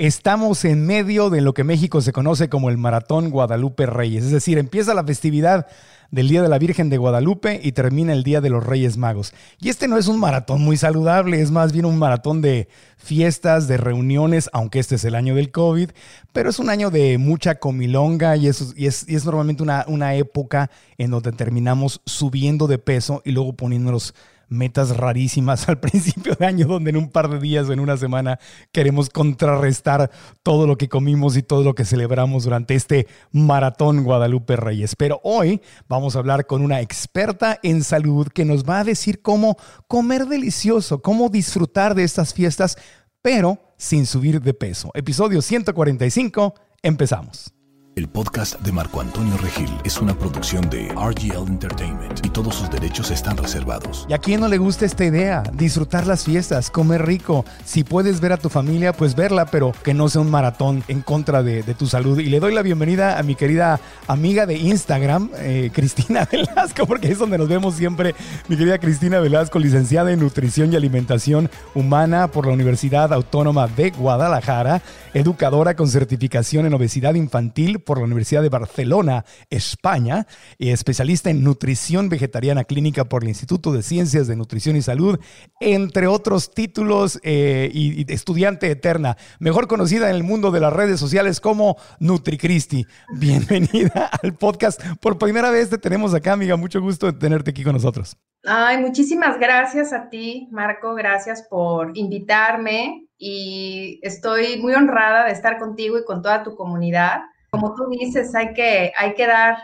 Estamos en medio de lo que México se conoce como el Maratón Guadalupe Reyes, es decir, empieza la festividad del Día de la Virgen de Guadalupe y termina el Día de los Reyes Magos. Y este no es un maratón muy saludable, es más bien un maratón de fiestas, de reuniones, aunque este es el año del COVID, pero es un año de mucha comilonga y es, normalmente una época en donde terminamos subiendo de peso y luego poniéndonos metas rarísimas al principio de año, donde en un par de días o en una semana queremos contrarrestar todo lo que comimos y todo lo que celebramos durante este maratón Guadalupe Reyes. Pero hoy vamos a hablar con una experta en salud que nos va a decir cómo comer delicioso, cómo disfrutar de estas fiestas, pero sin subir de peso. Episodio 145, empezamos. El podcast de Marco Antonio Regil es una producción de RGL Entertainment y todos sus derechos están reservados. ¿Y a quién no le gusta esta idea? Disfrutar las fiestas, comer rico. Si puedes ver a tu familia, pues verla, pero que no sea un maratón en contra de, tu salud. Y le doy la bienvenida a mi querida amiga de Instagram, eh, Cristina Velasco, porque es donde nos vemos siempre. Mi querida Cristina Velasco, licenciada en Nutrición y Alimentación Humana por la Universidad Autónoma de Guadalajara, educadora con certificación en obesidad infantil por la Universidad de Barcelona, España, y especialista en nutrición vegetariana clínica por el Instituto de Ciencias de Nutrición y Salud, entre otros títulos, eh, y, estudiante eterna, mejor conocida en el mundo de las redes sociales como NutriCristi. Bienvenida al podcast. Por primera vez te tenemos acá, amiga. Mucho gusto de tenerte aquí con nosotros. Ay, muchísimas gracias a ti, Marco. Gracias por invitarme y estoy muy honrada de estar contigo y con toda tu comunidad como tú dices, hay que, hay que dar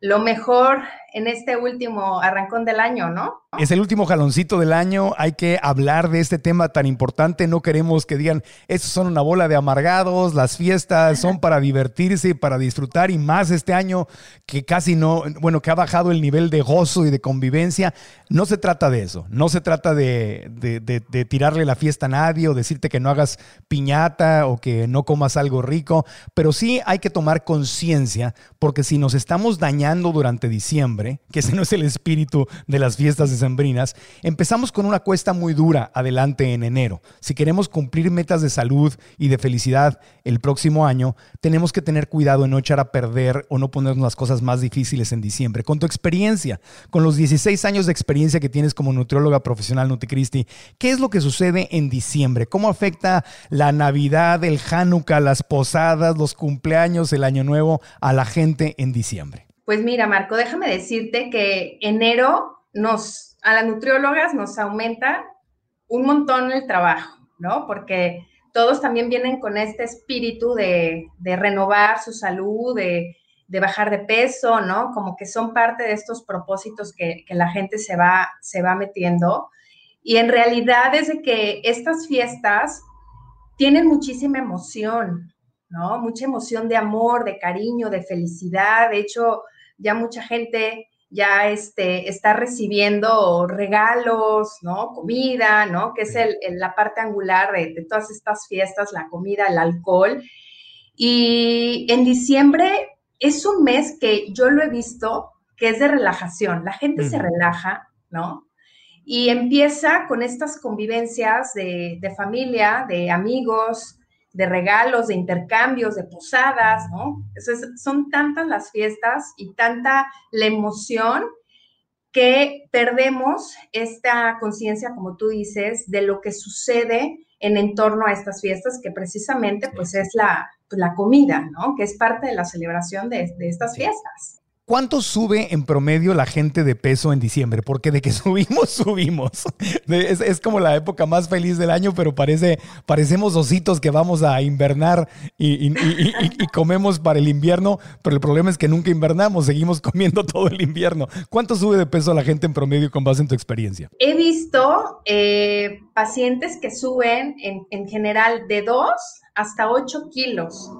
lo mejor en este último arrancón del año, ¿no? Es el último jaloncito del año, hay que hablar de este tema tan importante, no queremos que digan, estos son una bola de amargados, las fiestas son para divertirse y para disfrutar y más este año que casi no, bueno, que ha bajado el nivel de gozo y de convivencia. No se trata de eso, no se trata de, de tirarle la fiesta a nadie o decirte que no hagas piñata o que no comas algo rico, pero sí hay que tomar conciencia porque si nos estamos dañando durante diciembre, que ese no es el espíritu de las fiestas de empezamos con una cuesta muy dura adelante en enero. Si queremos cumplir metas de salud y de felicidad el próximo año, tenemos que tener cuidado en no echar a perder o no ponernos las cosas más difíciles en diciembre. Con tu experiencia, con los 16 años de experiencia que tienes como nutrióloga profesional NutriCristi, ¿qué es lo que sucede en diciembre? ¿Cómo afecta la Navidad, el Hanukkah, las posadas, los cumpleaños, el Año Nuevo a la gente en diciembre? Pues mira, Marco, déjame decirte que enero nos a las nutriólogas nos aumenta un montón el trabajo, ¿no? Porque todos también vienen con este espíritu de, renovar su salud, de, bajar de peso, ¿no? Como que son parte de estos propósitos que, la gente se va, se va metiendo. Y en realidad es que estas fiestas tienen muchísima emoción, ¿no? Mucha emoción de amor, de cariño, de felicidad. De hecho, ya mucha gente ya este, está recibiendo regalos, ¿no? Comida, ¿no? Que es la parte angular de, todas estas fiestas, la comida, el alcohol. Y en diciembre es un mes que yo lo he visto que es de relajación. La gente se relaja, ¿no? Y empieza con estas convivencias de, de familia, de amigos, de regalos, de intercambios, de posadas, ¿no? son tantas las fiestas y tanta la emoción que perdemos esta conciencia, como tú dices, de lo que sucede en entorno a estas fiestas, que precisamente pues es la, la comida, ¿no? Que es parte de la celebración de, de estas fiestas. ¿Cuánto sube en promedio la gente de peso en diciembre? Porque de que subimos, subimos. Es, como la época más feliz del año, pero parece, parecemos ositos que vamos a invernar y, comemos para el invierno, pero el problema es que nunca invernamos, seguimos comiendo todo el invierno. ¿Cuánto sube de peso la gente en promedio con base en tu experiencia? He visto eh, pacientes que suben en, en general de 2 hasta 8 kilos.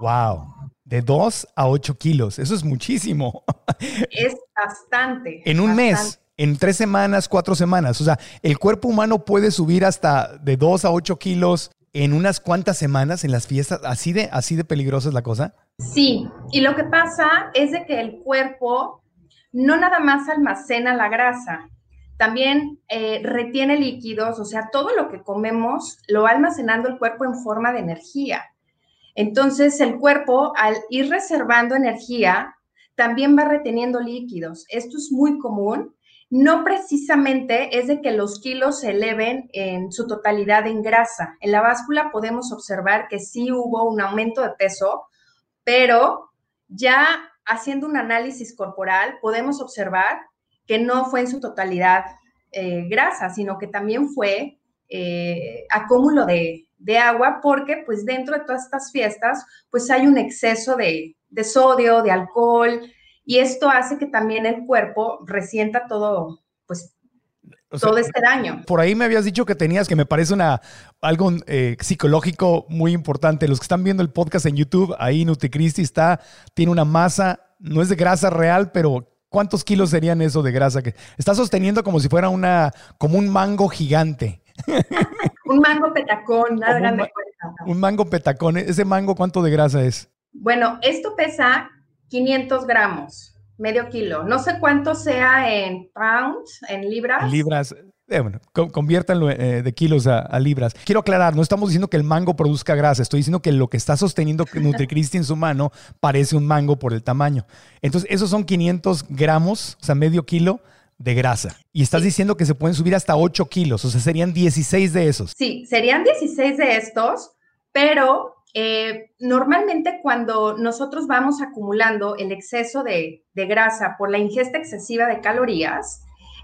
¡Wow! De 2 a 8 kilos. Eso es muchísimo. Es bastante. En un mes, en tres semanas, cuatro semanas. O sea, el cuerpo humano puede subir hasta de 2 a 8 kilos en unas cuantas semanas en las fiestas. ¿Así de, así de peligrosa es la cosa? Sí. Y lo que pasa es de que el cuerpo no nada más almacena la grasa, también eh, retiene líquidos, o sea, todo lo que comemos lo va almacenando el cuerpo en forma de energía. Entonces, el cuerpo, al ir reservando energía, también va reteniendo líquidos. Esto es muy común. No precisamente es de que los kilos se eleven en su totalidad en grasa. En la báscula podemos observar que sí hubo un aumento de peso, pero ya haciendo un análisis corporal podemos observar que no fue en su totalidad eh, grasa, sino que también fue eh, acúmulo de, de, agua, porque pues dentro de todas estas fiestas, pues hay un exceso de, de sodio, de alcohol, y esto hace que también el cuerpo resienta todo, pues todo este daño. Por ahí me habías dicho que tenías, que me parece una algo eh, psicológico muy importante. Los que están viendo el podcast en YouTube, ahí NutriCristi está, tiene una masa, no es de grasa real, pero ¿Cuántos kilos serían eso de grasa que está sosteniendo como si fuera una, como un mango gigante? un mango petacón, nada grande. Un, un mango petacón. ¿Ese mango cuánto de grasa es? Bueno, esto pesa 500 gramos, medio kilo. No sé cuánto sea en pounds, en libras. Libras. Eh, bueno, conviértanlo eh, de kilos a, libras. Quiero aclarar, no estamos diciendo que el mango produzca grasa, estoy diciendo que lo que está sosteniendo NutriCristi en su mano parece un mango por el tamaño. Entonces, esos son 500 gramos, o sea, medio kilo de grasa. Y estás diciendo que se pueden subir hasta 8 kilos, o sea, serían 16 de esos. Sí, serían 16 de estos, pero eh, normalmente cuando nosotros vamos acumulando el exceso de grasa por la ingesta excesiva de calorías,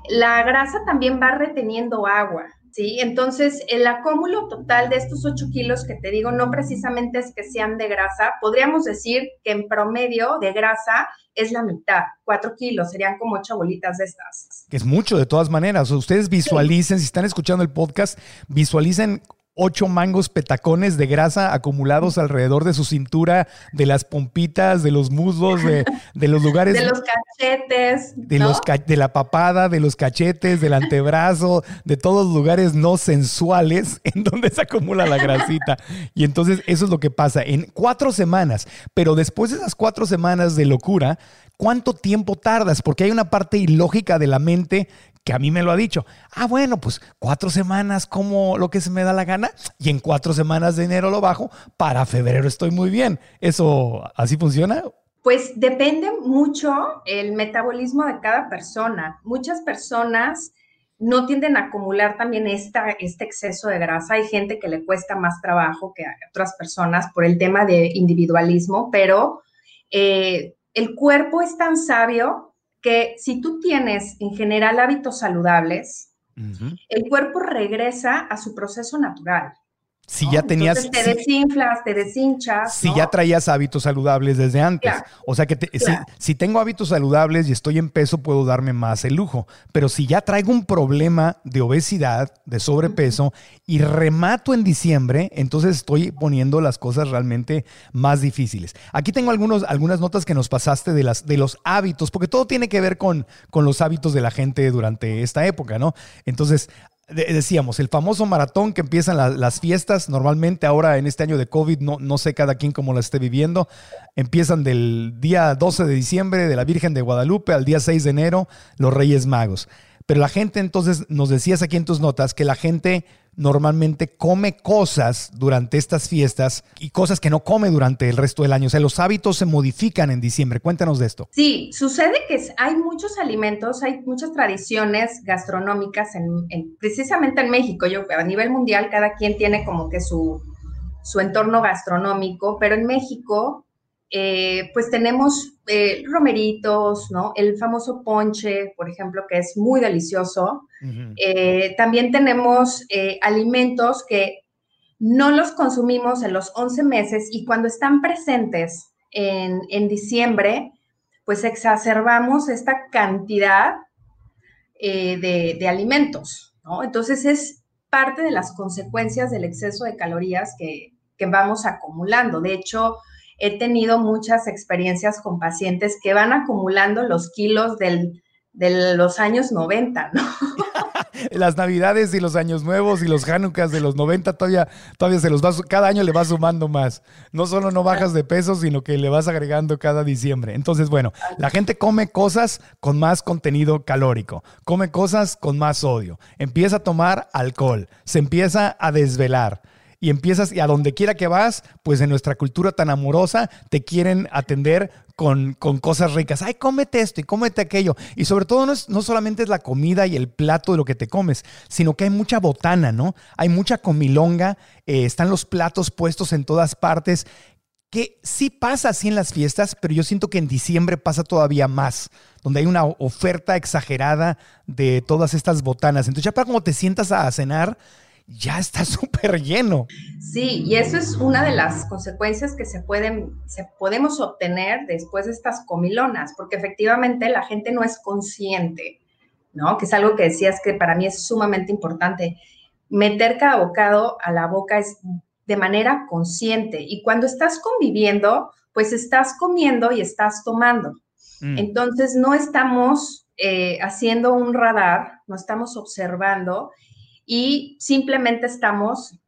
la grasa también va reteniendo agua, ¿sí? Entonces, el acúmulo total de estos 8 kilos que te digo, no precisamente es que sean de grasa, podríamos decir que en promedio de grasa es la mitad, 4 kilos, serían como 8 bolitas de estas. Que es mucho de todas maneras. Ustedes visualicen, si están escuchando el podcast, visualicen ocho mangos petacones de grasa acumulados alrededor de su cintura, de las pompitas, de los muslos, de, los lugares. De los cachetes. De, los de la papada, de los cachetes, del antebrazo, de todos los lugares no sensuales en donde se acumula la grasita. Y entonces eso es lo que pasa en cuatro semanas. Pero después de esas cuatro semanas de locura, ¿cuánto tiempo tardas? Porque hay una parte ilógica de la mente que a mí me lo ha dicho. Ah, bueno, pues cuatro semanas como lo que se me da la gana y en cuatro semanas de enero lo bajo, para febrero estoy muy bien. ¿Eso así funciona? Pues depende mucho el metabolismo de cada persona. Muchas personas no tienden a acumular también esta, este exceso de grasa. Hay gente que le cuesta más trabajo que a otras personas por el tema de individualismo, pero eh, el cuerpo es tan sabio que si tú tienes en general hábitos saludables, el cuerpo regresa a su proceso natural. Si ya tenías. te desinflas, te deshinchas. Si ya traías hábitos saludables desde antes. O sea que si, tengo hábitos saludables y estoy en peso, puedo darme más el lujo. Pero si ya traigo un problema de obesidad, de sobrepeso, y remato en diciembre, entonces estoy poniendo las cosas realmente más difíciles. Aquí tengo algunos, algunas notas que nos pasaste de, las, de los hábitos, porque todo tiene que ver con, con los hábitos de la gente durante esta época, ¿no? Entonces, decíamos, el famoso maratón que empiezan las fiestas, normalmente ahora en este año de COVID, no, no sé cada quien cómo la esté viviendo, empiezan del día 12 de diciembre de la Virgen de Guadalupe al día 6 de enero, los Reyes Magos. Pero la gente entonces, nos decías aquí en tus notas, que la gente normalmente come cosas durante estas fiestas y cosas que no come durante el resto del año. O sea, los hábitos se modifican en diciembre. Cuéntanos de esto. Sí, sucede que hay muchos alimentos, hay muchas tradiciones gastronómicas, en, precisamente en México. Yo, a nivel mundial, cada quien tiene como que su, su entorno gastronómico, pero en México eh, pues tenemos eh, romeritos, ¿no? El famoso ponche, por ejemplo, que es muy delicioso. Eh, también tenemos alimentos que no los consumimos en los 11 meses y cuando están presentes en, diciembre, pues exacerbamos esta cantidad de, alimentos, ¿no? Entonces es parte de las consecuencias del exceso de calorías que, que vamos acumulando. De hecho, he tenido muchas experiencias con pacientes que van acumulando los kilos del, de los años 90, ¿no? las navidades y los años nuevos y los Hanukkahs de los 90 todavía, todavía se los va, cada año le va sumando más. No solo no bajas de peso, sino que le vas agregando cada diciembre. Entonces, bueno, la gente come cosas con más contenido calórico, come cosas con más sodio, empieza a tomar alcohol, se empieza a desvelar y empiezas, y a donde quiera que vas, pues en nuestra cultura tan amorosa, te quieren atender con, cosas ricas. Ay, cómete esto y cómete aquello. Y sobre todo no, no solamente es la comida y el plato de lo que te comes, sino que hay mucha botana, ¿no? Hay mucha comilonga, eh, están los platos puestos en todas partes que sí pasa así en las fiestas, pero yo siento que en diciembre pasa todavía más, donde hay una oferta exagerada de todas estas botanas. Entonces ya para como te sientas a cenar, ya está súper lleno. Sí, y eso es una de las consecuencias que se pueden, se podemos obtener después de estas comilonas, porque efectivamente la gente no es consciente, ¿no? Que es algo que decías que para mí es sumamente importante. Meter cada bocado a la boca es de manera consciente y cuando estás conviviendo, pues estás comiendo y estás tomando. Mm. Entonces no estamos eh, haciendo un radar, no estamos observando y simplemente estamos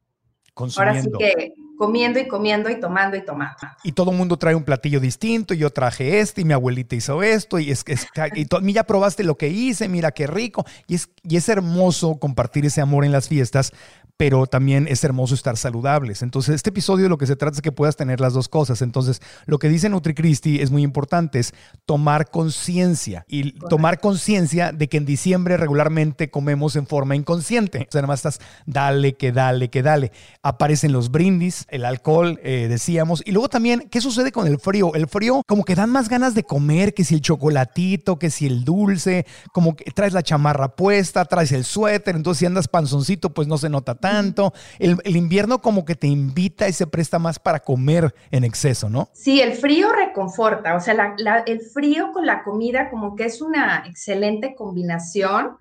ahora sí que comiendo y comiendo y tomando y tomando. Y todo el mundo trae un platillo distinto, y yo traje este, y mi abuelita hizo esto, y es que y ya probaste lo que hice, mira qué rico. Y es, y es hermoso compartir ese amor en las fiestas, pero también es hermoso estar saludables. Entonces, este episodio lo que se trata es que puedas tener las dos cosas. Entonces, lo que dice NutriCristi es muy importante, es tomar conciencia y tomar conciencia de que en diciembre regularmente comemos en forma inconsciente. O sea, nada más estás, dale, que dale, que dale. Aparecen los brindis, el alcohol, eh, decíamos. Y luego también, ¿qué sucede con el frío? El frío como que dan más ganas de comer, que si el chocolatito, que si el dulce, como que traes la chamarra puesta, traes el suéter, entonces si andas panzoncito, pues no se nota tanto. El, invierno como que te invita y se presta más para comer en exceso, ¿no? Sí, el frío reconforta, o sea, el frío con la comida como que es una excelente combinación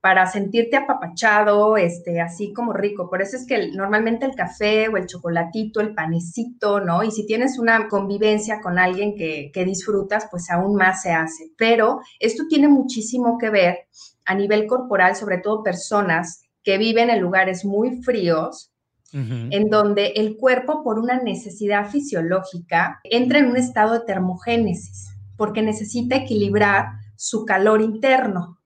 para sentirte apapachado, este, así como rico. Por eso es que normalmente el café o el chocolatito, el panecito, ¿no? Y si tienes una convivencia con alguien que, que disfrutas, pues aún más se hace. Pero esto tiene muchísimo que ver a nivel corporal, sobre todo personas que viven en lugares muy fríos, en donde el cuerpo, por una necesidad fisiológica, entra en un estado de termogénesis, porque necesita equilibrar su calor interno.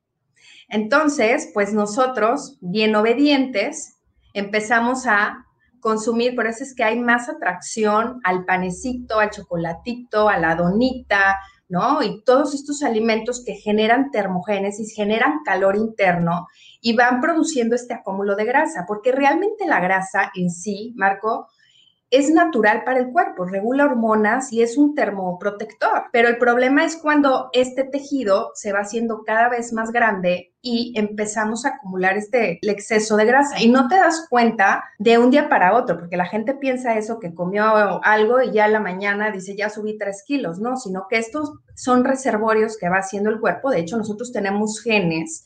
Entonces, pues nosotros, bien obedientes, empezamos a consumir, por eso es que hay más atracción al panecito, al chocolatito, a la donita, ¿no? Y todos estos alimentos que generan termogénesis, generan calor interno y van produciendo este acúmulo de grasa, porque realmente la grasa en sí, Marco, es natural para el cuerpo, regula hormonas y es un termoprotector. Pero el problema es cuando este tejido se va haciendo cada vez más grande y empezamos a acumular este exceso de grasa y no te das cuenta de un día para otro, porque la gente piensa eso, que comió algo y ya la mañana dice, ya subí tres kilos, no, sino que estos son reservorios que va haciendo el cuerpo. De hecho, nosotros tenemos genes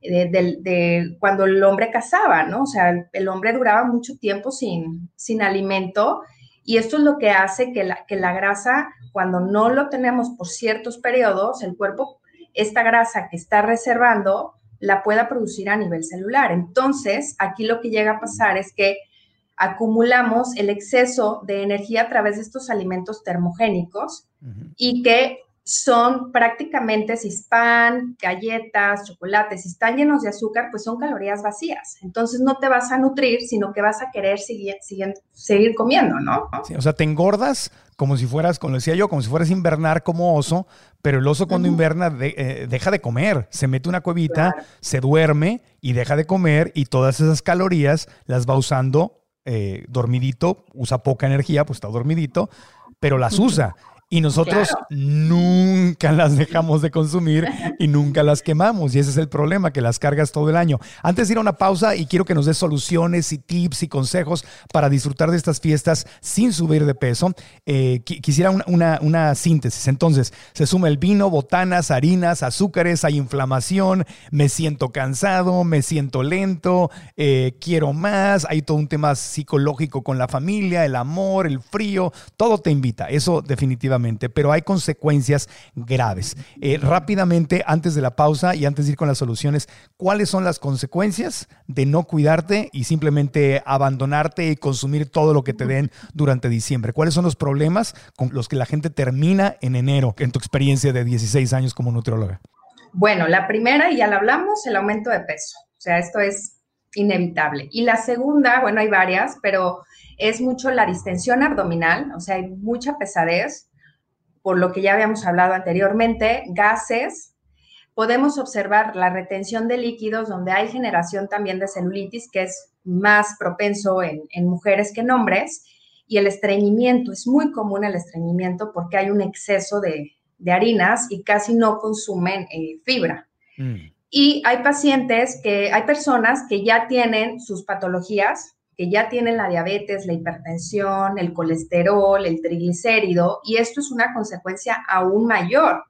de, cuando el hombre cazaba, ¿no? O sea, el, hombre duraba mucho tiempo sin, sin alimento y esto es lo que hace que la, que la grasa, cuando no lo tenemos por ciertos periodos, el cuerpo, esta grasa que está reservando, la pueda producir a nivel celular. Entonces, aquí lo que llega a pasar es que acumulamos el exceso de energía a través de estos alimentos termogénicos y que son prácticamente, si pan, galletas, chocolates, si están llenos de azúcar, pues son calorías vacías. Entonces no te vas a nutrir, sino que vas a querer seguir, seguir, comiendo, ¿no? o sea, te engordas como si fueras, como decía yo, como si fueras invernar como oso, pero el oso cuando inverna eh, deja de comer, se mete una cuevita, se duerme y deja de comer y todas esas calorías las va usando eh, dormidito, usa poca energía, pues está dormidito, pero las usa. Y nosotros nunca las dejamos de consumir y nunca las quemamos. Y ese es el problema, que las cargas todo el año. Antes de ir a una pausa y quiero que nos des soluciones y tips y consejos para disfrutar de estas fiestas sin subir de peso, eh, quisiera una, síntesis. Entonces, se suma el vino, botanas, harinas, azúcares, hay inflamación, me siento cansado, me siento lento, eh, quiero más, hay todo un tema psicológico con la familia, el amor, el frío, todo te invita. Eso definitivamente pero hay consecuencias graves. Eh, rápidamente, antes de la pausa y antes de ir con las soluciones, ¿cuáles son las consecuencias de no cuidarte y simplemente abandonarte y consumir todo lo que te den durante diciembre? ¿Cuáles son los problemas con los que la gente termina en enero, en tu experiencia de 16 años como nutrióloga? Bueno, la primera, y ya la hablamos, el aumento de peso. O sea, esto es inevitable. Y la segunda, bueno, hay varias, pero es mucho la distensión abdominal, o sea, hay mucha pesadez, por lo que ya habíamos hablado anteriormente, gases. Podemos observar la retención de líquidos, donde hay generación también de celulitis, que es más propenso en, mujeres que en hombres, y el estreñimiento. Es muy común el estreñimiento porque hay un exceso de, harinas y casi no consumen eh, fibra. Mm. Y hay pacientes que, hay personas que ya tienen sus patologías, que ya tienen la diabetes, la hipertensión, el colesterol, el triglicérido, y esto es una consecuencia aún mayor,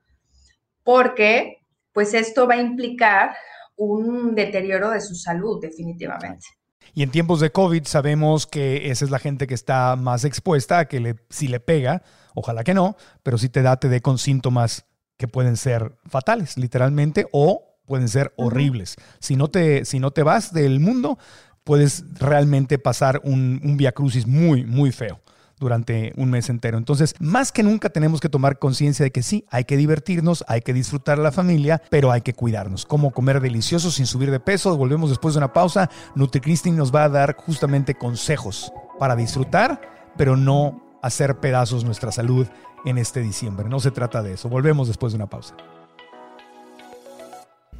porque pues esto va a implicar un deterioro de su salud definitivamente. Y en tiempos de COVID sabemos que esa es la gente que está más expuesta a que le, si le pega, ojalá que no, pero si te da, te dé con síntomas que pueden ser fatales, literalmente, o pueden ser horribles. Si no te, si no te vas del mundo, puedes realmente pasar un, via crucis muy, muy feo durante un mes entero. Entonces, más que nunca tenemos que tomar conciencia de que sí, hay que divertirnos, hay que disfrutar la familia, pero hay que cuidarnos. Cómo comer delicioso sin subir de peso. Volvemos después de una pausa. NutriCristin nos va a dar justamente consejos para disfrutar, pero no hacer pedazos nuestra salud en este diciembre. No se trata de eso. Volvemos después de una pausa.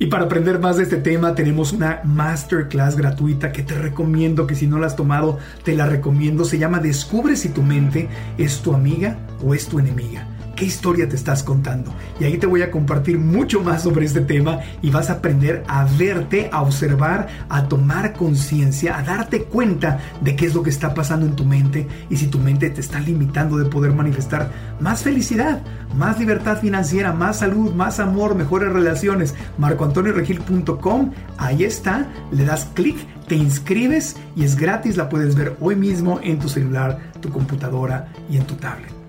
Y para aprender más de este tema tenemos una masterclass gratuita que te recomiendo que si no la has tomado, te la recomiendo. Se llama Descubre si tu mente es tu amiga o es tu enemiga qué historia te estás contando. Y ahí te voy a compartir mucho más sobre este tema y vas a aprender a verte, a observar, a tomar conciencia, a darte cuenta de qué es lo que está pasando en tu mente y si tu mente te está limitando de poder manifestar más felicidad, más libertad financiera, más salud, más amor, mejores relaciones. MarcoAntonioRegil.com, ahí está, le das clic te inscribes y es gratis, la puedes ver hoy mismo en tu celular, tu computadora y en tu tablet.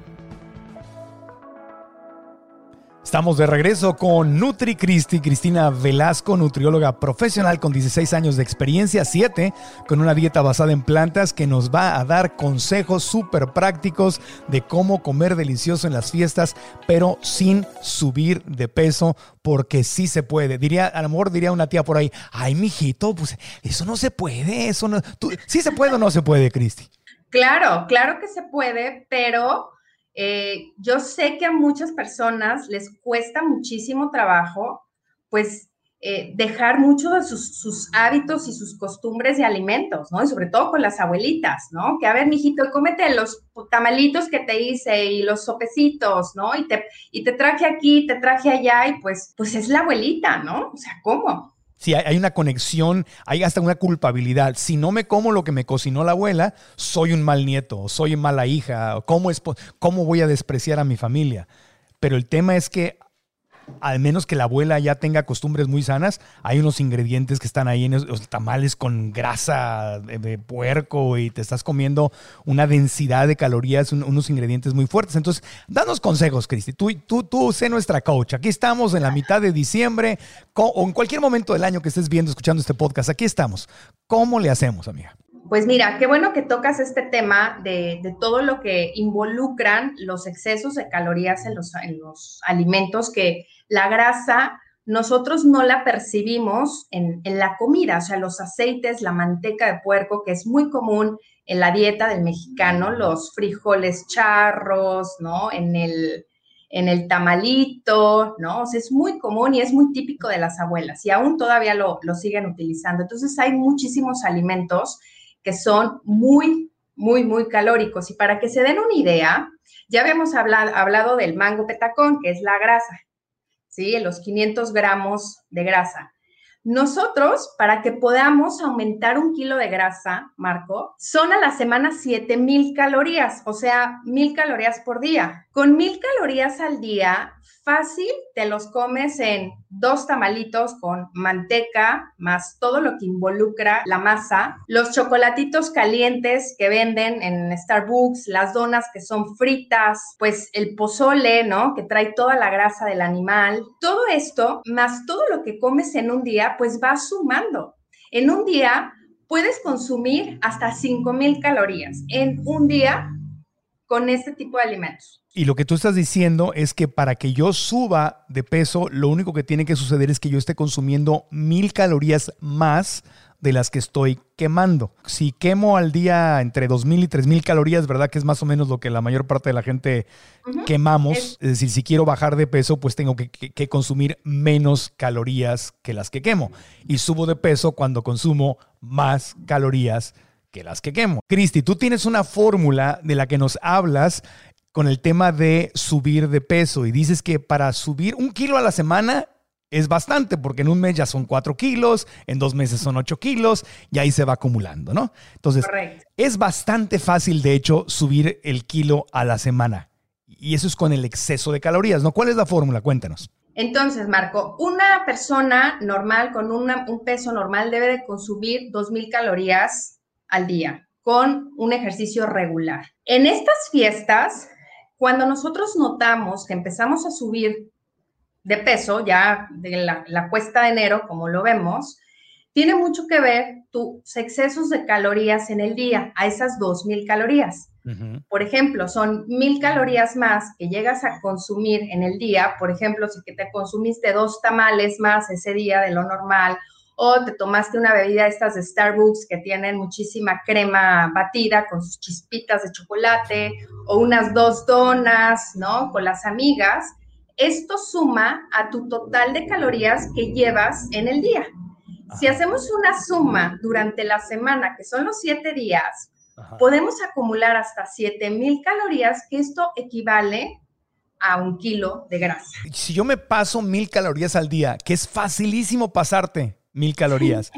Estamos de regreso con Nutri Cristi, Cristina Velasco, nutrióloga profesional con 16 años de experiencia, 7, con una dieta basada en plantas que nos va a dar consejos súper prácticos de cómo comer delicioso en las fiestas, pero sin subir de peso, porque sí se puede. Diría, a lo mejor diría una tía por ahí, ay, mijito, pues eso no se puede, eso no. ¿Sí se puede o no se puede, Cristi? Claro, claro que se puede, pero eh, yo sé que a muchas personas les cuesta muchísimo trabajo, pues, eh, dejar mucho de sus, hábitos y sus costumbres de alimentos, ¿no? Y sobre todo con las abuelitas, ¿no? Que a ver, mijito, cómete los tamalitos que te hice y los sopecitos, ¿no? Y te, y te traje aquí, te traje allá y pues, pues es la abuelita, ¿no? O sea, ¿cómo? Si hay, una conexión, hay hasta una culpabilidad. Si no me como lo que me cocinó la abuela, soy un mal nieto, soy mala hija, ¿cómo, es, ¿cómo voy a despreciar a mi familia? Pero el tema es que al menos que la abuela ya tenga costumbres muy sanas, hay unos ingredientes que están ahí en los tamales con grasa de, puerco y te estás comiendo una densidad de calorías, unos ingredientes muy fuertes. Entonces, danos consejos, Cristi. Tú, tú, tú sé nuestra coach. Aquí estamos en la mitad de diciembre o en cualquier momento del año que estés viendo, escuchando este podcast. Aquí estamos. ¿Cómo le hacemos, amiga? Pues mira, qué bueno que tocas este tema de, todo lo que involucran los excesos de calorías en los, en los alimentos, que la grasa nosotros no la percibimos en, en, la comida, o sea, los aceites, la manteca de puerco, que es muy común en la dieta del mexicano, los frijoles charros, ¿no? En el, en el tamalito, ¿no? O sea, es muy común y es muy típico de las abuelas y aún todavía lo, lo siguen utilizando. Entonces, hay muchísimos alimentos que son muy, muy, muy calóricos. Y para que se den una idea, ya habíamos hablado, hablado del mango petacón, que es la grasa, ¿sí? Los 500 gramos de grasa. Nosotros, para que podamos aumentar un kilo de grasa, Marco, son a la semana 7000 calorías, o sea, 1000 calorías por día. Con 1000 calorías al día, fácil te los comes en dos tamalitos con manteca, más todo lo que involucra la masa, los chocolatitos calientes que venden en Starbucks, las donas que son fritas, pues el pozole, ¿no? Que trae toda la grasa del animal. Todo esto, más todo lo que comes en un día, pues va sumando. En un día puedes consumir hasta 5000 calorías. En un día con este tipo de alimentos. Y lo que tú estás diciendo es que para que yo suba de peso, lo único que tiene que suceder es que yo esté consumiendo mil calorías más de las que estoy quemando. Si quemo al día entre 2.000 y 3.000 calorías, ¿verdad? Que es más o menos lo que la mayor parte de la gente quemamos. Es, decir, si quiero bajar de peso, pues tengo que, que, consumir menos calorías que las que quemo. Y subo de peso cuando consumo más calorías que las que quemo. Cristi, tú tienes una fórmula de la que nos hablas con el tema de subir de peso y dices que para subir un kilo a la semana es bastante, porque en un mes ya son cuatro kilos, en dos meses son ocho kilos, y ahí se va acumulando, ¿no? Entonces, es bastante fácil, de hecho, subir el kilo a la semana. Y eso es con el exceso de calorías, ¿no? ¿Cuál es la fórmula? Cuéntanos. Entonces, Marco, una persona normal con un peso normal debe de consumir 2.000 calorías al día con un ejercicio regular. En estas fiestas, cuando nosotros notamos que empezamos a subir de peso, ya de la, cuesta de enero, como lo vemos, tiene mucho que ver tus excesos de calorías en el día, a esas 2.000 calorías. Por ejemplo, son 1.000 calorías más que llegas a consumir en el día. Por ejemplo, si que te consumiste dos tamales más ese día de lo normal o te tomaste una bebida estas de Starbucks que tienen muchísima crema batida con sus chispitas de chocolate o unas dos donas, ¿no? Con las amigas, esto suma a tu total de calorías que llevas en el día. Si hacemos una suma durante la semana, que son los siete días, podemos acumular hasta 7000 calorías, que esto equivale a un kilo de grasa. Si yo me paso mil calorías al día, que es facilísimo pasarte, mil calorías.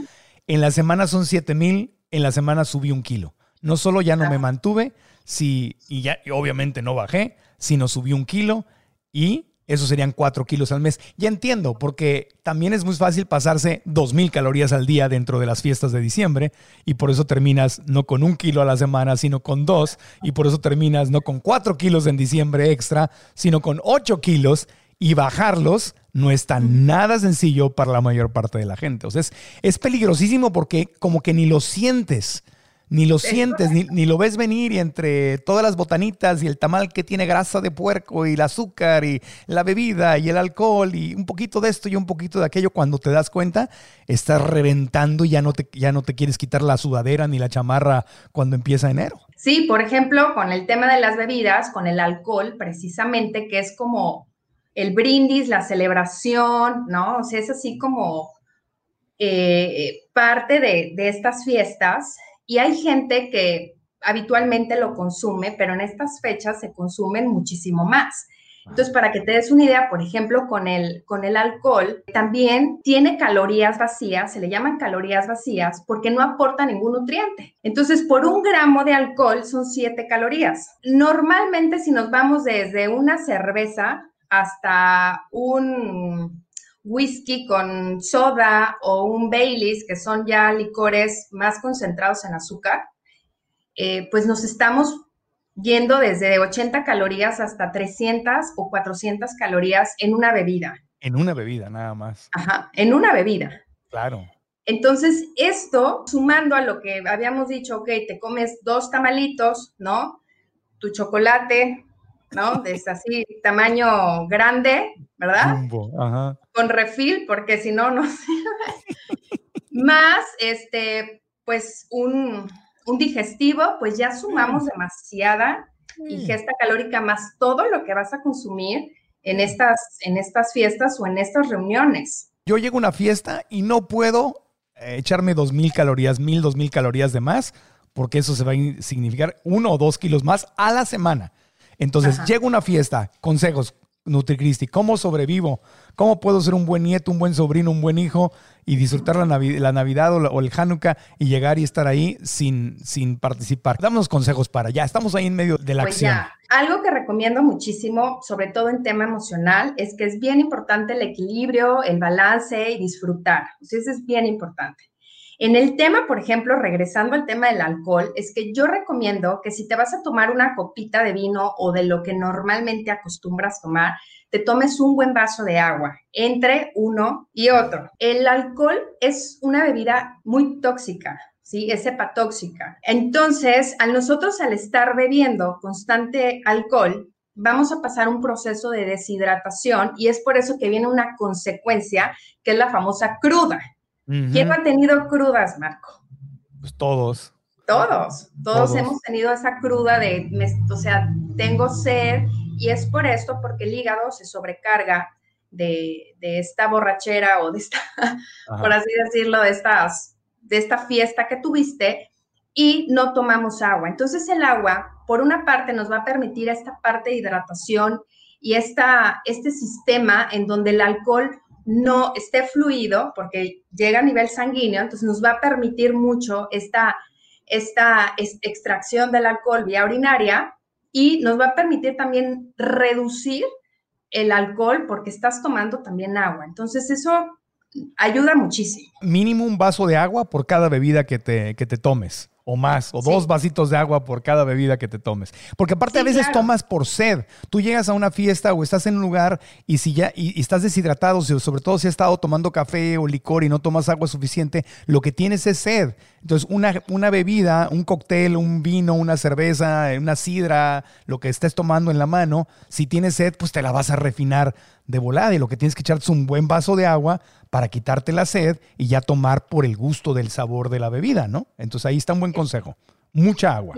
En la semana son siete mil, en la semana subí un kilo. No solo ya no me mantuve, si, y ya obviamente no bajé, sino subí un kilo y eso serían cuatro kilos al mes. Ya entiendo, porque también es muy fácil pasarse dos mil calorías al día dentro de las fiestas de diciembre y por eso terminas no con un kilo a la semana, sino con dos y por eso terminas no con cuatro kilos en diciembre extra, sino con ocho kilos y bajarlos no está nada sencillo para la mayor parte de la gente. O sea, es, peligrosísimo porque como que ni lo sientes, ni lo sientes, ni, lo ves venir y entre todas las botanitas y el tamal que tiene grasa de puerco y el azúcar y la bebida y el alcohol y un poquito de esto y un poquito de aquello, cuando te das cuenta, estás reventando y ya no te, ya no te quieres quitar la sudadera ni la chamarra cuando empieza enero. Sí, por ejemplo, con el tema de las bebidas, con el alcohol, precisamente, que es como el brindis, la celebración, ¿no? O sea, es así como eh, parte de, estas fiestas y hay gente que habitualmente lo consume, pero en estas fechas se consumen muchísimo más. Entonces, para que te des una idea, por ejemplo, con el, con el alcohol, también tiene calorías vacías, se le llaman calorías vacías, porque no aporta ningún nutriente. Entonces, por un gramo de alcohol son siete calorías. Normalmente, si nos vamos desde una cerveza, hasta un whisky con soda o un Baileys, que son ya licores más concentrados en azúcar, eh, pues nos estamos yendo desde 80 calorías hasta 300 o 400 calorías en una bebida. En una bebida, nada más. Ajá, en una bebida. Claro. Entonces, esto, sumando a lo que habíamos dicho, ok, te comes dos tamalitos, ¿no? Tu chocolate, ¿no? Es así, tamaño grande, ¿verdad? Con refil, porque si no, no Más, este, pues un, digestivo, pues ya sumamos demasiada ingesta calórica más todo lo que vas a consumir en estas, en estas fiestas o en estas reuniones. Yo llego a una fiesta y no puedo eh, echarme dos mil calorías, mil, dos mil calorías de más, porque eso se va a significar uno o dos kilos más a la semana. Entonces, llega una fiesta, consejos, NutriCristi? ¿Cómo sobrevivo? ¿Cómo puedo ser un buen nieto, un buen sobrino, un buen hijo y disfrutar la, Navidad o, el Hanukkah y llegar y estar ahí sin, sin participar? Damos consejos para ya. Estamos ahí en medio de la pues acción. Ya. Algo que recomiendo muchísimo, sobre todo en tema emocional, es que es bien importante el equilibrio, el balance y disfrutar. eso es bien importante. En el tema, por ejemplo, regresando al tema del alcohol, es que yo recomiendo que si te vas a tomar una copita de vino o de lo que normalmente acostumbras tomar, te tomes un buen vaso de agua entre uno y otro. El alcohol es una bebida muy tóxica, ¿sí? Es hepatóxica. Entonces, a nosotros al estar bebiendo constante alcohol, vamos a pasar un proceso de deshidratación y es por eso que viene una consecuencia que es la famosa cruda. ¿Quién ha tenido crudas, Marco? Pues todos. Todos, todos, hemos tenido esa cruda de, o sea, tengo sed y es por esto, porque el hígado se sobrecarga de, esta borrachera o de esta, por así decirlo, de, estas, de esta fiesta que tuviste y no tomamos agua. Entonces el agua, por una parte, nos va a permitir esta parte de hidratación y esta, este sistema en donde el alcohol no esté fluido, porque llega a nivel sanguíneo, entonces nos va a permitir mucho esta, esta extracción del alcohol vía urinaria y nos va a permitir también reducir el alcohol porque estás tomando también agua. Entonces eso ayuda muchísimo. Mínimo un vaso de agua por cada bebida que te, que te tomes o más, o dos vasitos de agua por cada bebida que te tomes. Porque aparte a veces tomas por sed. Tú llegas a una fiesta o estás en un lugar y si ya y, estás deshidratado, sobre todo si has estado tomando café o licor y no tomas agua suficiente, lo que tienes es sed. Entonces, una, una bebida, un cóctel, un vino, una cerveza, una sidra, lo que estés tomando en la mano, si tienes sed, pues te la vas a refinar de volada y lo que tienes que echar es un buen vaso de agua para quitarte la sed y ya tomar por el gusto del sabor de la bebida, ¿no? Entonces ahí está un buen consejo. Mucha agua.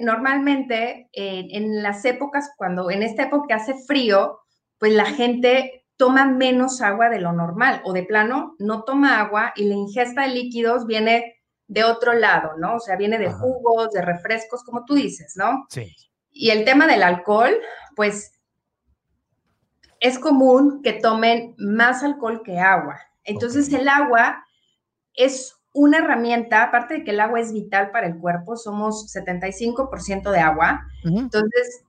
Normalmente en las épocas, cuando en esta época hace frío, pues la gente toma menos agua de lo normal o de plano no toma agua y la ingesta de líquidos viene de otro lado, ¿no? O sea, viene de jugos, de refrescos, como tú dices, ¿no? Sí. Y el tema del alcohol, pues es común que tomen más alcohol que agua. Entonces el agua es una herramienta, aparte de que el agua es vital para el cuerpo, somos 75% de agua. Entonces,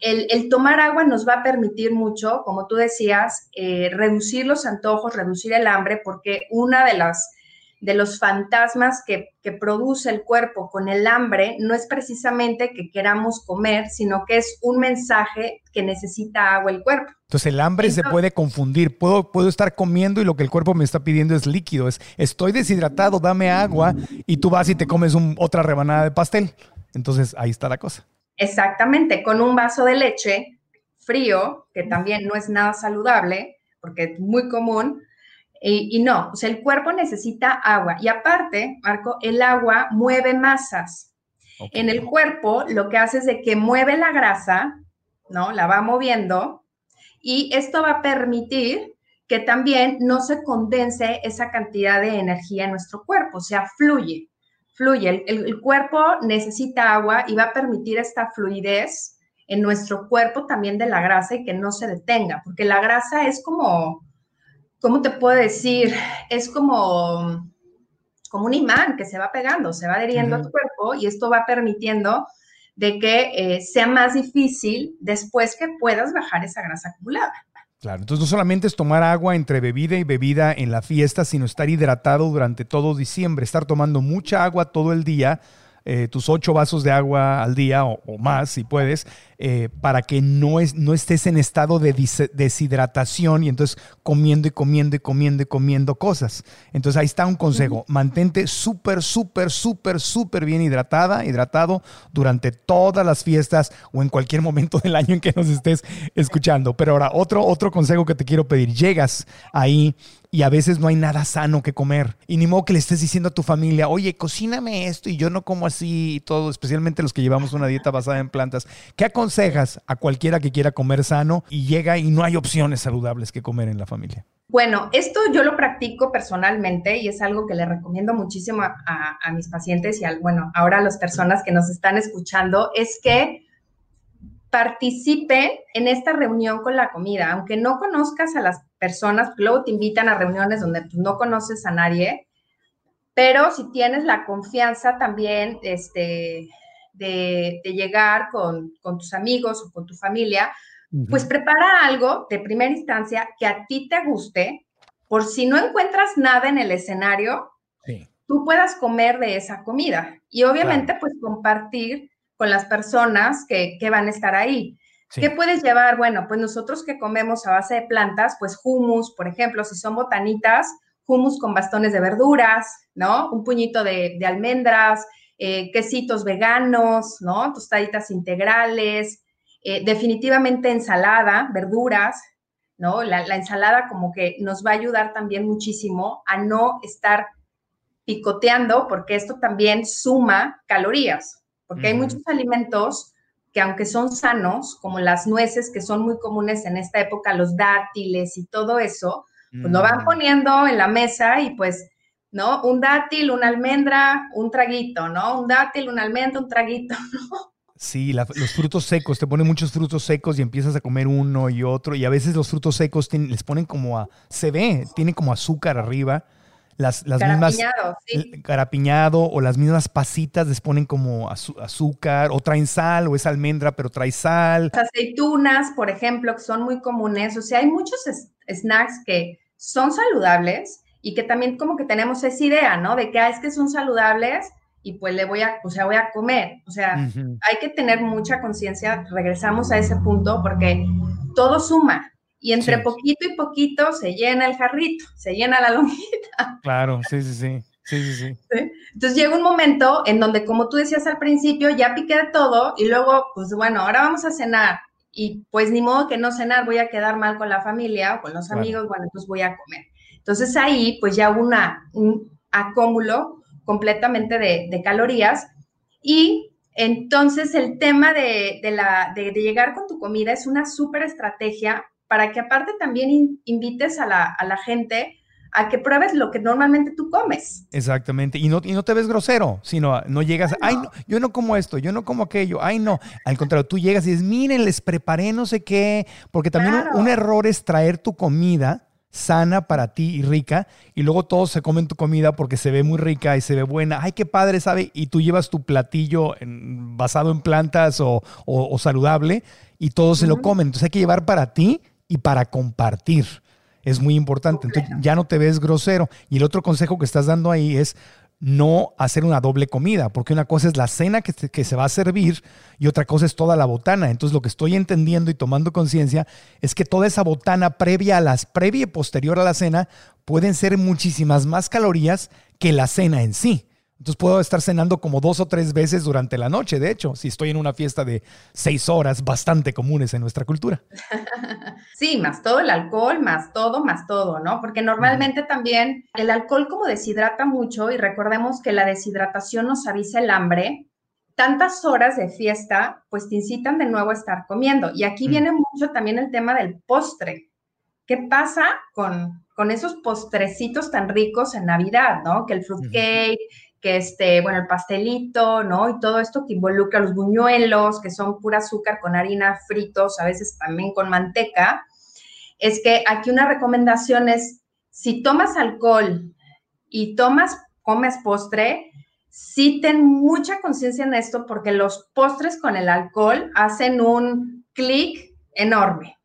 el, tomar agua nos va a permitir mucho, como tú decías, eh, reducir los antojos, reducir el hambre, porque una de las de los fantasmas que, produce el cuerpo con el hambre no es precisamente que queramos comer, sino que es un mensaje que necesita agua el cuerpo. Entonces el hambre se puede confundir. Puedo, puedo estar comiendo y lo que el cuerpo me está pidiendo es líquido. Es estoy deshidratado, dame agua y tú vas y te comes otra rebanada de pastel. Entonces ahí está la cosa. Exactamente, con un vaso de leche frío, que también no es nada saludable, porque es muy común, y, no, o sea, el cuerpo necesita agua. Y aparte, Marco, el agua mueve masas. En el cuerpo lo que hace es de que mueve la grasa, ¿no? La va moviendo y esto va a permitir que también no se condense esa cantidad de energía en nuestro cuerpo, o sea, fluye, fluye. el cuerpo necesita agua y va a permitir esta fluidez en nuestro cuerpo también de la grasa y que no se detenga, porque la grasa es como, ¿cómo te puedo decir? Es como, como un imán que se va pegando, se va adheriendo a tu cuerpo y esto va permitiendo de que eh, sea más difícil después que puedas bajar esa grasa acumulada. Claro, entonces no solamente es tomar agua entre bebida y bebida en la fiesta, sino estar hidratado durante todo diciembre, estar tomando mucha agua todo el día eh, tus ocho vasos de agua al día o, más, si puedes, eh, para que no, es, no estés en estado de deshidratación y entonces comiendo y comiendo y comiendo y comiendo cosas. Entonces ahí está un consejo, mantente súper, súper, súper, súper bien hidratada, hidratado durante todas las fiestas o en cualquier momento del año en que nos estés escuchando. Pero ahora, otro, otro consejo que te quiero pedir, llegas ahí y a veces no hay nada sano que comer. Y ni modo que le estés diciendo a tu familia, oye, cocíname esto y yo no como así y todo, especialmente los que llevamos una dieta basada en plantas. ¿Qué aconsejas a cualquiera que quiera comer sano y llega y no hay opciones saludables que comer en la familia? Bueno, esto yo lo practico personalmente y es algo que le recomiendo muchísimo a, mis pacientes y al, bueno, ahora a las personas que nos están escuchando, es que participe en esta reunión con la comida, aunque no conozcas a las personas, luego te invitan a reuniones donde pues, no conoces a nadie, pero si tienes la confianza también este, de, llegar con, tus amigos o con tu familia, pues prepara algo de primera instancia que a ti te guste, por si no encuentras nada en el escenario, tú puedas comer de esa comida y obviamente pues compartir con las personas que, van a estar ahí. ¿Qué puedes llevar? Bueno, pues nosotros que comemos a base de plantas, pues hummus, por ejemplo, si son botanitas, hummus con bastones de verduras, ¿no? Un puñito de, almendras, eh, quesitos veganos, ¿no? Tostaditas integrales, eh, definitivamente ensalada, verduras, ¿no? La, la, ensalada como que nos va a ayudar también muchísimo a no estar picoteando, porque esto también suma calorías, porque hay muchos alimentos que aunque son sanos, como las nueces que son muy comunes en esta época, los dátiles y todo eso, pues lo van mm. poniendo en la mesa y pues, ¿no? Un dátil, una almendra, un traguito, ¿no? Un dátil, una almendra, un traguito, ¿no? Sí, los frutos secos, te ponen muchos frutos secos y empiezas a comer uno y otro, y a veces los frutos secos les ponen como a, se ve, tiene como azúcar arriba, las, las mismas carapiñado o las mismas pasitas les ponen como azúcar o traen sal o es almendra pero trae sal. aceitunas, por ejemplo, que son muy comunes, o sea, hay muchos snacks que son saludables y que también como que tenemos esa idea, ¿no? De que ah, es que son saludables y pues le voy a, o sea, voy a comer. O sea, hay que tener mucha conciencia, regresamos a ese punto porque todo suma, y entre poquito y poquito se llena el jarrito, se llena la lonjita. Claro, sí, sí, sí. Sí, sí, sí, Entonces llega un momento en donde, como tú decías al principio, ya piqué de todo y luego, pues bueno, ahora vamos a cenar. Y pues ni modo que no cenar, voy a quedar mal con la familia o con los amigos, bueno, entonces voy a comer. Entonces ahí, pues ya una, un acúmulo completamente de, de calorías. Y entonces el tema de, de la, de, llegar con tu comida es una súper estrategia para que aparte también invites a la, gente a que pruebes lo que normalmente tú comes. Exactamente. Y no, y no te ves grosero, sino no llegas, ay, no, yo no como esto, yo no como aquello, ay, no. Al contrario, tú llegas y dices, miren, les preparé no sé qué, porque también un, error es traer tu comida sana para ti y rica, y luego todos se comen tu comida porque se ve muy rica y se ve buena. Ay, qué padre, ¿sabe? Y tú llevas tu platillo basado en plantas o, saludable y todos se lo comen. Entonces hay que llevar para ti y para compartir. Es muy importante. Entonces ya no te ves grosero. Y el otro consejo que estás dando ahí es no hacer una doble comida, porque una cosa es la cena que, que, se va a servir y otra cosa es toda la botana. Entonces lo que estoy entendiendo y tomando conciencia es que toda esa botana previa a las previa y posterior a la cena pueden ser muchísimas más calorías que la cena en sí. Entonces puedo estar cenando como dos o tres veces durante la noche, de hecho, si estoy en una fiesta de seis horas, bastante comunes en nuestra cultura. Sí, más todo el alcohol, más todo, más todo, ¿no? Porque normalmente también el alcohol como deshidrata mucho y recordemos que la deshidratación nos avisa el hambre. Tantas horas de fiesta, pues te incitan de nuevo a estar comiendo. Y aquí mm. viene mucho también el tema del postre. ¿Qué pasa con, con esos postrecitos tan ricos en Navidad, ¿no? Que el fruitcake, que este, bueno, el pastelito, ¿no? Y todo esto que involucra los buñuelos, que son pura azúcar con harina, fritos, a veces también con manteca, es que aquí una recomendación es, si tomas alcohol y tomas, comes postre, sí ten mucha conciencia en esto porque los postres con el alcohol hacen un clic enorme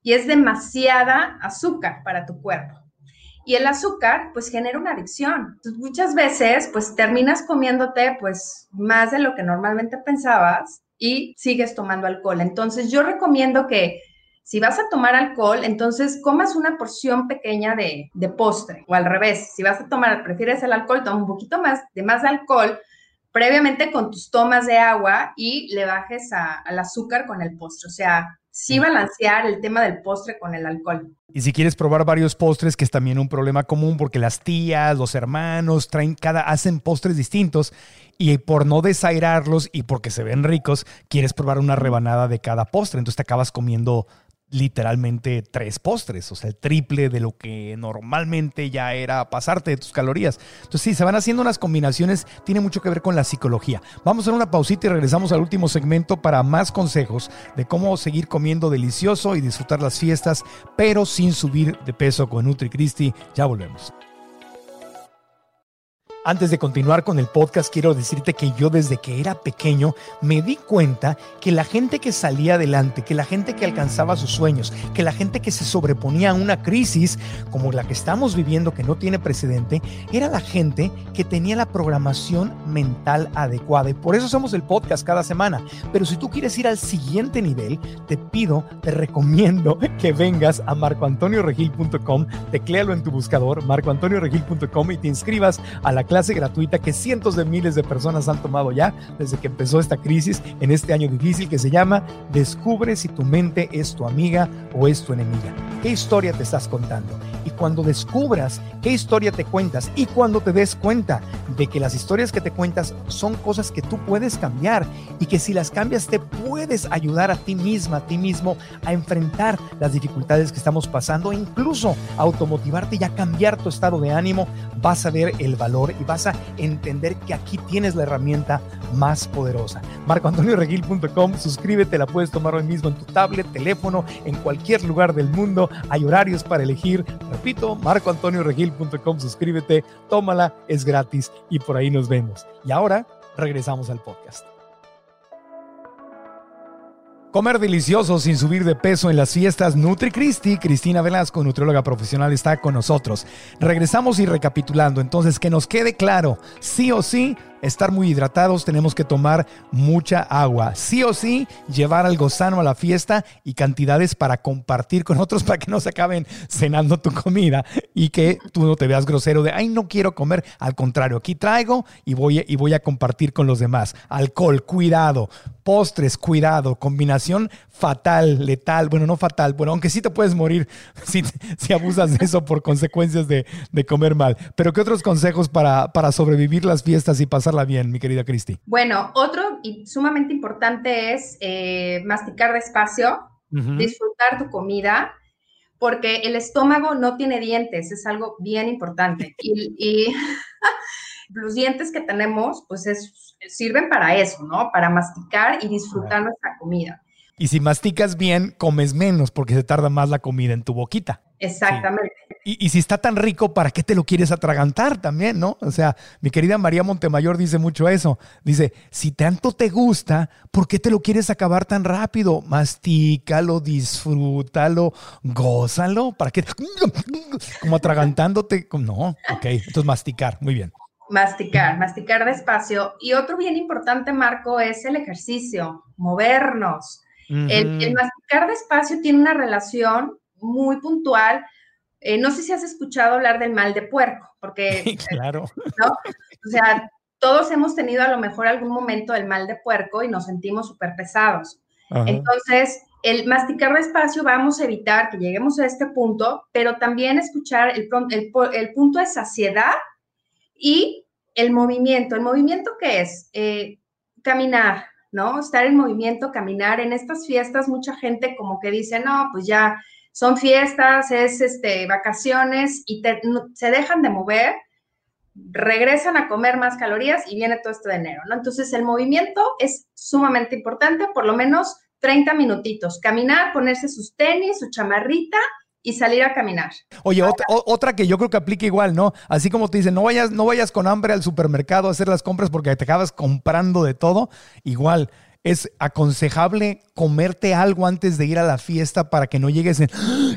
y es demasiada azúcar para tu cuerpo. Y el azúcar, pues, genera una adicción. Muchas veces, pues, terminas comiéndote, pues, más de lo que normalmente pensabas y sigues tomando alcohol. Entonces, yo recomiendo que si vas a tomar alcohol, entonces comas una porción pequeña de, postre o al revés. Si vas a tomar, prefieres el alcohol, toma un poquito más de más alcohol previamente con tus tomas de agua y le bajes al azúcar con el postre. O sea, sí balancear el tema del postre con el alcohol. Y si quieres probar varios postres, que es también un problema común porque las tías, los hermanos traen cada hacen postres distintos y por no desairarlos y porque se ven ricos, quieres probar una rebanada de cada postre, entonces te acabas comiendo literalmente tres postres, o sea, el triple de lo que normalmente ya era pasarte de tus calorías. Entonces, sí, se van haciendo unas combinaciones, tiene mucho que ver con la psicología. Vamos a una pausita y regresamos al último segmento para más consejos de cómo seguir comiendo delicioso y disfrutar las fiestas, pero sin subir de peso con NutriCristi. Ya volvemos. Antes de continuar con el podcast, quiero decirte que yo desde que era pequeño me di cuenta que la gente que salía adelante, que la gente que alcanzaba sus sueños, que la gente que se sobreponía a una crisis como la que estamos viviendo, que no tiene precedente, era la gente que tenía la programación mental adecuada. Y por eso hacemos el podcast cada semana. Pero si tú quieres ir al siguiente nivel, te pido, te recomiendo que vengas a marcoantonioregil.com, tecléalo en tu buscador, marcoantonioregil.com y te inscribas a la clase gratuita que cientos de miles de personas han tomado ya desde que empezó esta crisis en este año difícil que se llama Descubre si tu mente es tu amiga o es tu enemiga. ¿Qué historia te estás contando? Y cuando descubras qué historia te cuentas y cuando te des cuenta de que las historias que te cuentas son cosas que tú puedes cambiar y que si las cambias te puedes ayudar a ti misma, a ti mismo a enfrentar las dificultades que estamos pasando e incluso automotivarte y a cambiar tu estado de ánimo, vas a ver el valor y vas a entender que aquí tienes la herramienta más poderosa. MarcoAntonioRegil.com, suscríbete, la puedes tomar hoy mismo en tu tablet, teléfono, en cualquier lugar del mundo. Hay horarios para elegir. Repito, MarcoAntonioRegil.com, suscríbete, tómala, es gratis y por ahí nos vemos. Y ahora regresamos al podcast. Comer delicioso sin subir de peso en las fiestas NutriCristi. Cristina Velasco, nutrióloga profesional, está con nosotros. Regresamos y recapitulando. Entonces, que nos quede claro, sí o sí, estar muy hidratados, tenemos que tomar mucha agua. Sí o sí, llevar algo sano a la fiesta y cantidades para compartir con otros para que no se acaben cenando tu comida y que tú no te veas grosero de, ay, no quiero comer. Al contrario, aquí traigo y voy, y voy a compartir con los demás. Alcohol, cuidado. Postres, cuidado. Combinación fatal, letal. Bueno, no fatal. Bueno, aunque sí te puedes morir si, abusas de eso por consecuencias de, de comer mal. Pero ¿qué otros consejos para, para sobrevivir las fiestas y pasar bien, mi querida Cristi? Bueno, otro y sumamente importante es eh, masticar despacio, disfrutar tu comida, porque el estómago no tiene dientes, es algo bien importante. Y, los dientes que tenemos, pues sirven para eso, ¿no? Para masticar y disfrutar nuestra comida. Y si masticas bien, comes menos porque se tarda más la comida en tu boquita. Exactamente. Y, si está tan rico, ¿para qué te lo quieres atragantar también, no? O sea, mi querida María Montemayor dice mucho eso. Dice, si tanto te gusta, ¿por qué te lo quieres acabar tan rápido? Mastícalo, disfrútalo, gózalo. ¿Para qué? Como atragantándote. No, ok. Entonces masticar, muy bien. Masticar, masticar despacio. Y otro bien importante, Marco, es el ejercicio, movernos. el masticar despacio tiene una relación muy puntual. Eh, no sé si has escuchado hablar del mal de puerco, porque... claro. O sea, todos hemos tenido a lo mejor algún momento del mal de puerco y nos sentimos súper pesados. Entonces, el masticar despacio vamos a evitar que lleguemos a este punto, pero también escuchar el, el, punto de saciedad y el movimiento. ¿El movimiento qué es? Eh, caminar, ¿no? Estar en movimiento, caminar. En estas fiestas mucha gente como que dice, no, pues ya son fiestas, es este, vacaciones y se dejan de mover, regresan a comer más calorías y viene todo esto de enero, ¿no? Entonces el movimiento es sumamente importante, por lo menos 30 minutitos, caminar, ponerse sus tenis, su chamarrita y salir a caminar. Oye, otra, otra, que yo creo que aplica igual, ¿no? Así como te dicen, no vayas, no vayas con hambre al supermercado a hacer las compras porque te acabas comprando de todo, igual es aconsejable comerte algo antes de ir a la fiesta para que no llegues en,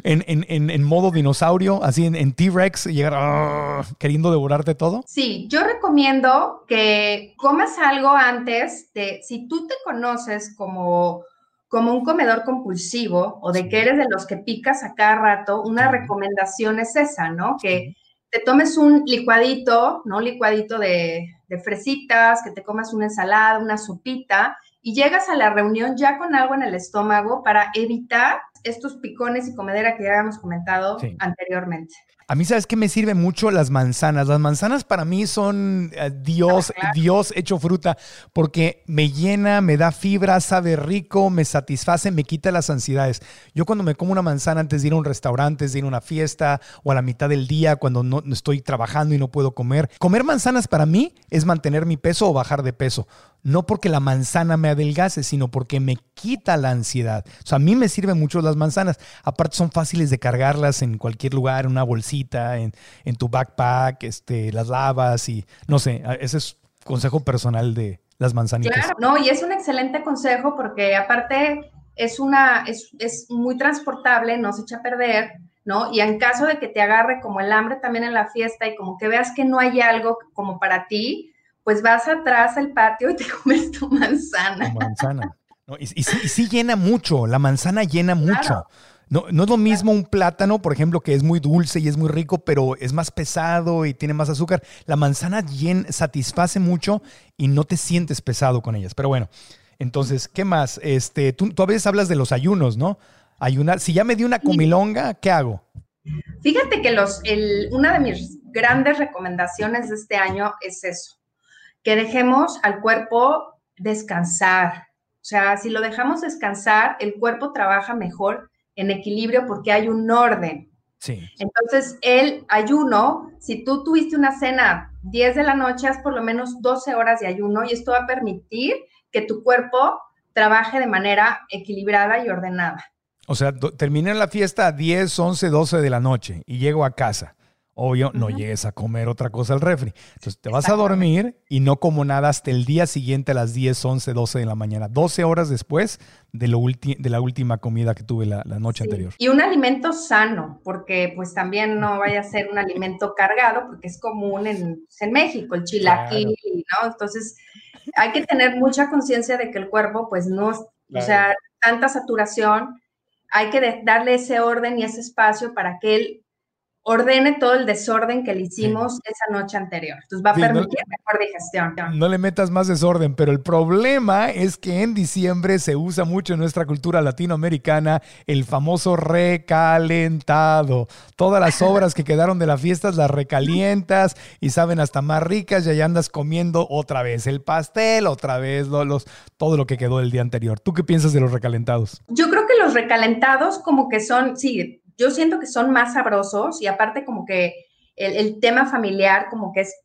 en, modo dinosaurio, así en, T-Rex, y llegar ah, queriendo devorarte todo? Sí, yo recomiendo que comas algo antes de, si tú te conoces como, como un comedor compulsivo o de que eres de los que picas a cada rato, una recomendación es esa, ¿no? Que te tomes un licuadito, ¿no? Un licuadito de, de fresitas, que te comas una ensalada, una sopita y llegas a la reunión ya con algo en el estómago para evitar estos picones y comedera que ya habíamos comentado anteriormente. A mí, ¿sabes qué me sirve mucho? Las manzanas. Las manzanas para mí son eh, Dios, ah, Dios hecho fruta, porque me llena, me da fibra, sabe rico, me satisface, me quita las ansiedades. Yo cuando me como una manzana antes de ir a un restaurante, antes de ir a una fiesta o a la mitad del día, cuando no estoy trabajando y no puedo comer, comer manzanas para mí es mantener mi peso o bajar de peso no porque la manzana me adelgace, sino porque me quita la ansiedad. O sea, a mí me sirven mucho las manzanas. Aparte son fáciles de cargarlas en cualquier lugar, en una bolsita, en, tu backpack, este, las lavas y no sé, ese es consejo personal de las manzanitas. Claro, no, y es un excelente consejo porque aparte es una, es, es muy transportable, no se echa a perder. ¿no? Y en caso de que te agarre como el hambre también en la fiesta y como que veas que no hay algo como para ti, pues vas atrás al patio y te comes tu manzana. manzana. y, sí, llena mucho, la manzana llena mucho. No, no, es lo mismo un plátano, por ejemplo, que es muy dulce y es muy rico, pero es más pesado y tiene más azúcar. La manzana satisface mucho y no te sientes pesado con ellas. Pero bueno, entonces, ¿qué más? Este, tú, a veces hablas de los ayunos, ¿no? Ayunar. Si ya me di una comilonga, ¿qué hago? Fíjate que los, una de mis grandes recomendaciones de este año es eso que dejemos al cuerpo descansar. O sea, si lo dejamos descansar, el cuerpo trabaja mejor en equilibrio porque hay un orden. Sí. Entonces, el ayuno, si tú tuviste una cena 10 de la noche, haz por lo menos 12 horas de ayuno y esto va a permitir que tu cuerpo trabaje de manera equilibrada y ordenada. O sea, terminé la fiesta a 10, 11, 12 de la noche y llego a casa. Obvio, no llegues a comer otra cosa al refri. Entonces te vas a dormir y no como nada hasta el día siguiente a las 10, 11, 12 de la mañana, 12 horas después de, lo de la última comida que tuve la, noche anterior. Y un alimento sano, porque pues también no vaya a ser un alimento cargado, porque es común en, pues, en México, el chilaquil, ¿no? Entonces hay que tener mucha conciencia de que el cuerpo pues no, o sea, tanta saturación, hay que darle ese orden y ese espacio para que él ordene todo el desorden que le hicimos esa noche anterior. Entonces va a permitir mejor digestión. No le metas más desorden, pero el problema es que en diciembre se usa mucho en nuestra cultura latinoamericana el famoso recalentado. Todas las obras que quedaron de las fiestas las recalientas y saben hasta más ricas y ahí andas comiendo otra vez el pastel, otra vez los, todo lo que quedó del día anterior. ¿Tú qué piensas de los recalentados? Yo creo que los recalentados como que son, sí, yo siento que son más sabrosos y aparte como que el, tema familiar como que es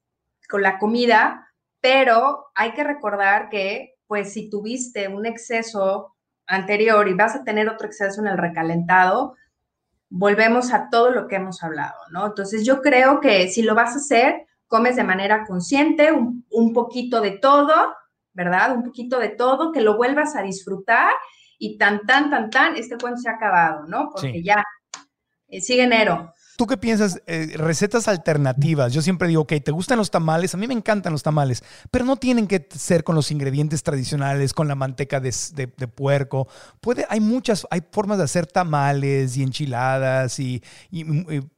con la comida, pero hay que recordar que pues si tuviste un exceso anterior y vas a tener otro exceso en el recalentado, volvemos a todo lo que hemos hablado, ¿no? Entonces yo creo que si lo vas a hacer, comes de manera consciente, un, un poquito de todo, ¿verdad? Un poquito de todo, que lo vuelvas a disfrutar y tan, tan, tan, tan, este cuento se ha acabado, ¿no? Porque ya sigue enero. ¿Tú qué piensas? Eh, recetas alternativas. Yo siempre digo, ok, ¿te gustan los tamales? A mí me encantan los tamales, pero no tienen que ser con los ingredientes tradicionales, con la manteca de, puerco. Puede, hay muchas, hay formas de hacer tamales y enchiladas y, y,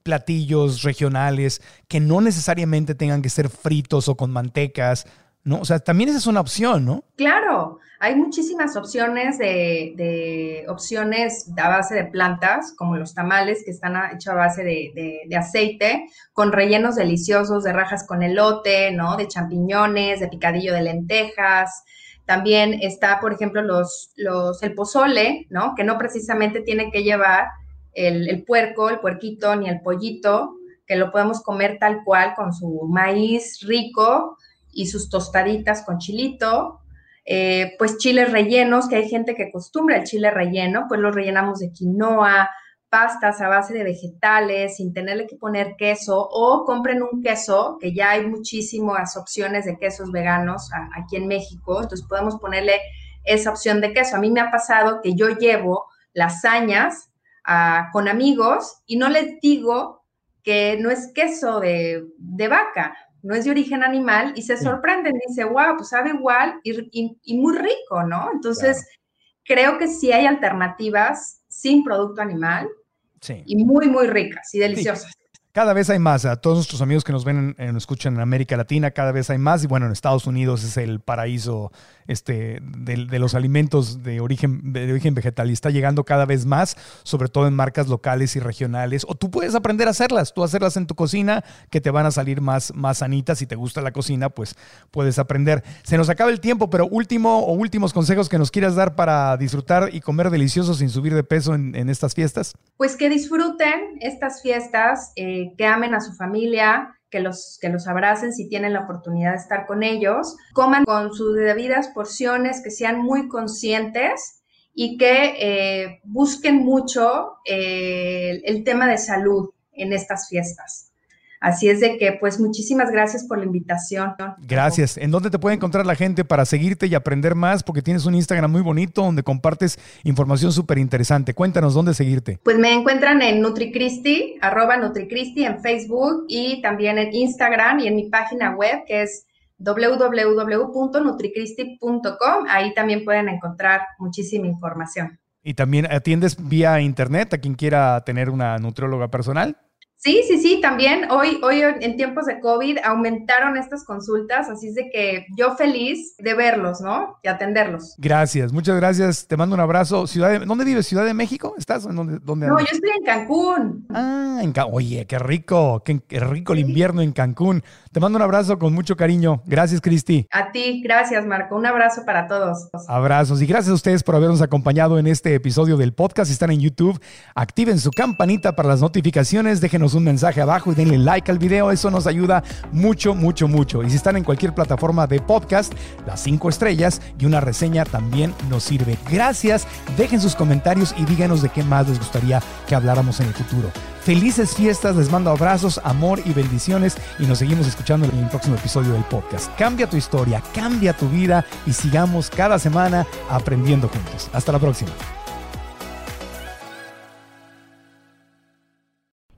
platillos regionales que no necesariamente tengan que ser fritos o con mantecas. ¿No? O sea, también esa es una opción, ¿no? Claro, hay muchísimas opciones de, opciones a base de plantas, como los tamales que están hechos a base de, aceite, con rellenos deliciosos de rajas con elote, ¿no? De champiñones, de picadillo de lentejas. También está, por ejemplo, los, los, el pozole, ¿no? Que no precisamente tiene que llevar el, el puerco, el puerquito, ni el pollito, que lo podemos comer tal cual con su maíz rico, y sus tostaditas con chilito, eh, pues chiles rellenos, que hay gente que acostumbra el chile relleno, pues los rellenamos de quinoa, pastas a base de vegetales, sin tenerle que poner queso, o compren un queso, que ya hay muchísimas opciones de quesos veganos aquí en México, entonces podemos ponerle esa opción de queso. A mí me ha pasado que yo llevo lasañas ah, con amigos y no les digo que no es queso de, de vaca, no es de origen animal y se sorprenden, dice, wow, pues sabe igual y, muy rico, ¿no? Entonces, creo que sí hay alternativas sin producto animal y muy, muy ricas y deliciosas. Cada vez hay más. A todos nuestros amigos que nos ven, en, nos escuchan en América Latina, cada vez hay más. Y bueno, en Estados Unidos es el paraíso este, de, los alimentos de origen, de origen vegetal y está llegando cada vez más, sobre todo en marcas locales y regionales. O tú puedes aprender a hacerlas, tú hacerlas en tu cocina, que te van a salir más, más sanitas. Si te gusta la cocina, pues puedes aprender. Se nos acaba el tiempo, pero último o últimos consejos que nos quieras dar para disfrutar y comer delicioso sin subir de peso en, estas fiestas. Pues que disfruten estas fiestas, eh, que amen a su familia, que los, que los abracen si tienen la oportunidad de estar con ellos, coman con sus debidas porciones, que sean muy conscientes y que eh, busquen mucho eh, el tema de salud en estas fiestas. Así es de que, pues, muchísimas gracias por la invitación. Gracias. ¿En dónde te puede encontrar la gente para seguirte y aprender más? Porque tienes un Instagram muy bonito donde compartes información súper interesante. Cuéntanos dónde seguirte. Pues me encuentran en NutriCristi, arroba NutriCristi en Facebook y también en Instagram y en mi página web que es www.nutricristi.com. Ahí también pueden encontrar muchísima información. ¿Y también atiendes vía internet a quien quiera tener una nutrióloga personal? Sí, sí, sí, también hoy, hoy en tiempos de COVID aumentaron estas consultas, así es de que yo feliz de verlos, ¿no? Y atenderlos. Gracias, muchas gracias. Te mando un abrazo. Ciudad de, ¿Dónde vives? ¿Ciudad de México? ¿Estás? ¿Dónde, dónde no, yo estoy en Cancún. Ah, en Oye, qué rico, qué, rico el invierno en Cancún. Te mando un abrazo con mucho cariño. Gracias, Cristi. A ti, gracias, Marco. Un abrazo para todos. Abrazos y gracias a ustedes por habernos acompañado en este episodio del podcast. Si están en YouTube, activen su campanita para las notificaciones, déjenos un mensaje abajo y denle like al video. Eso nos ayuda mucho, mucho, mucho. Y si están en cualquier plataforma de podcast, las cinco estrellas y una reseña también nos sirve. Gracias. Dejen sus comentarios y díganos de qué más les gustaría que habláramos en el futuro. Felices fiestas, les mando abrazos, amor y bendiciones y nos seguimos escuchando en el próximo episodio del podcast. Cambia tu historia, cambia tu vida y sigamos cada semana aprendiendo juntos. Hasta la próxima.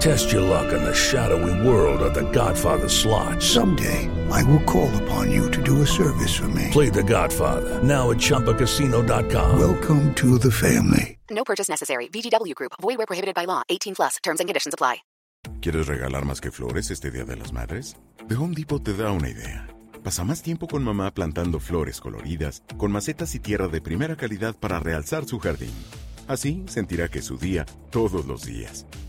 Test your luck in the shadowy world of the Godfather slot. Someday, I will call upon you to do a service for me. Play the Godfather, now at Chumpacasino.com. Welcome to the family. No purchase necessary. VGW Group. Void where prohibited by law. 18 plus. Terms and conditions apply. ¿Quieres regalar más que flores este Día de las Madres? The Home Depot te da una idea. Pasa más tiempo con mamá plantando flores coloridas, con macetas y tierra de primera calidad para realzar su jardín. Así sentirá que es su día todos los días.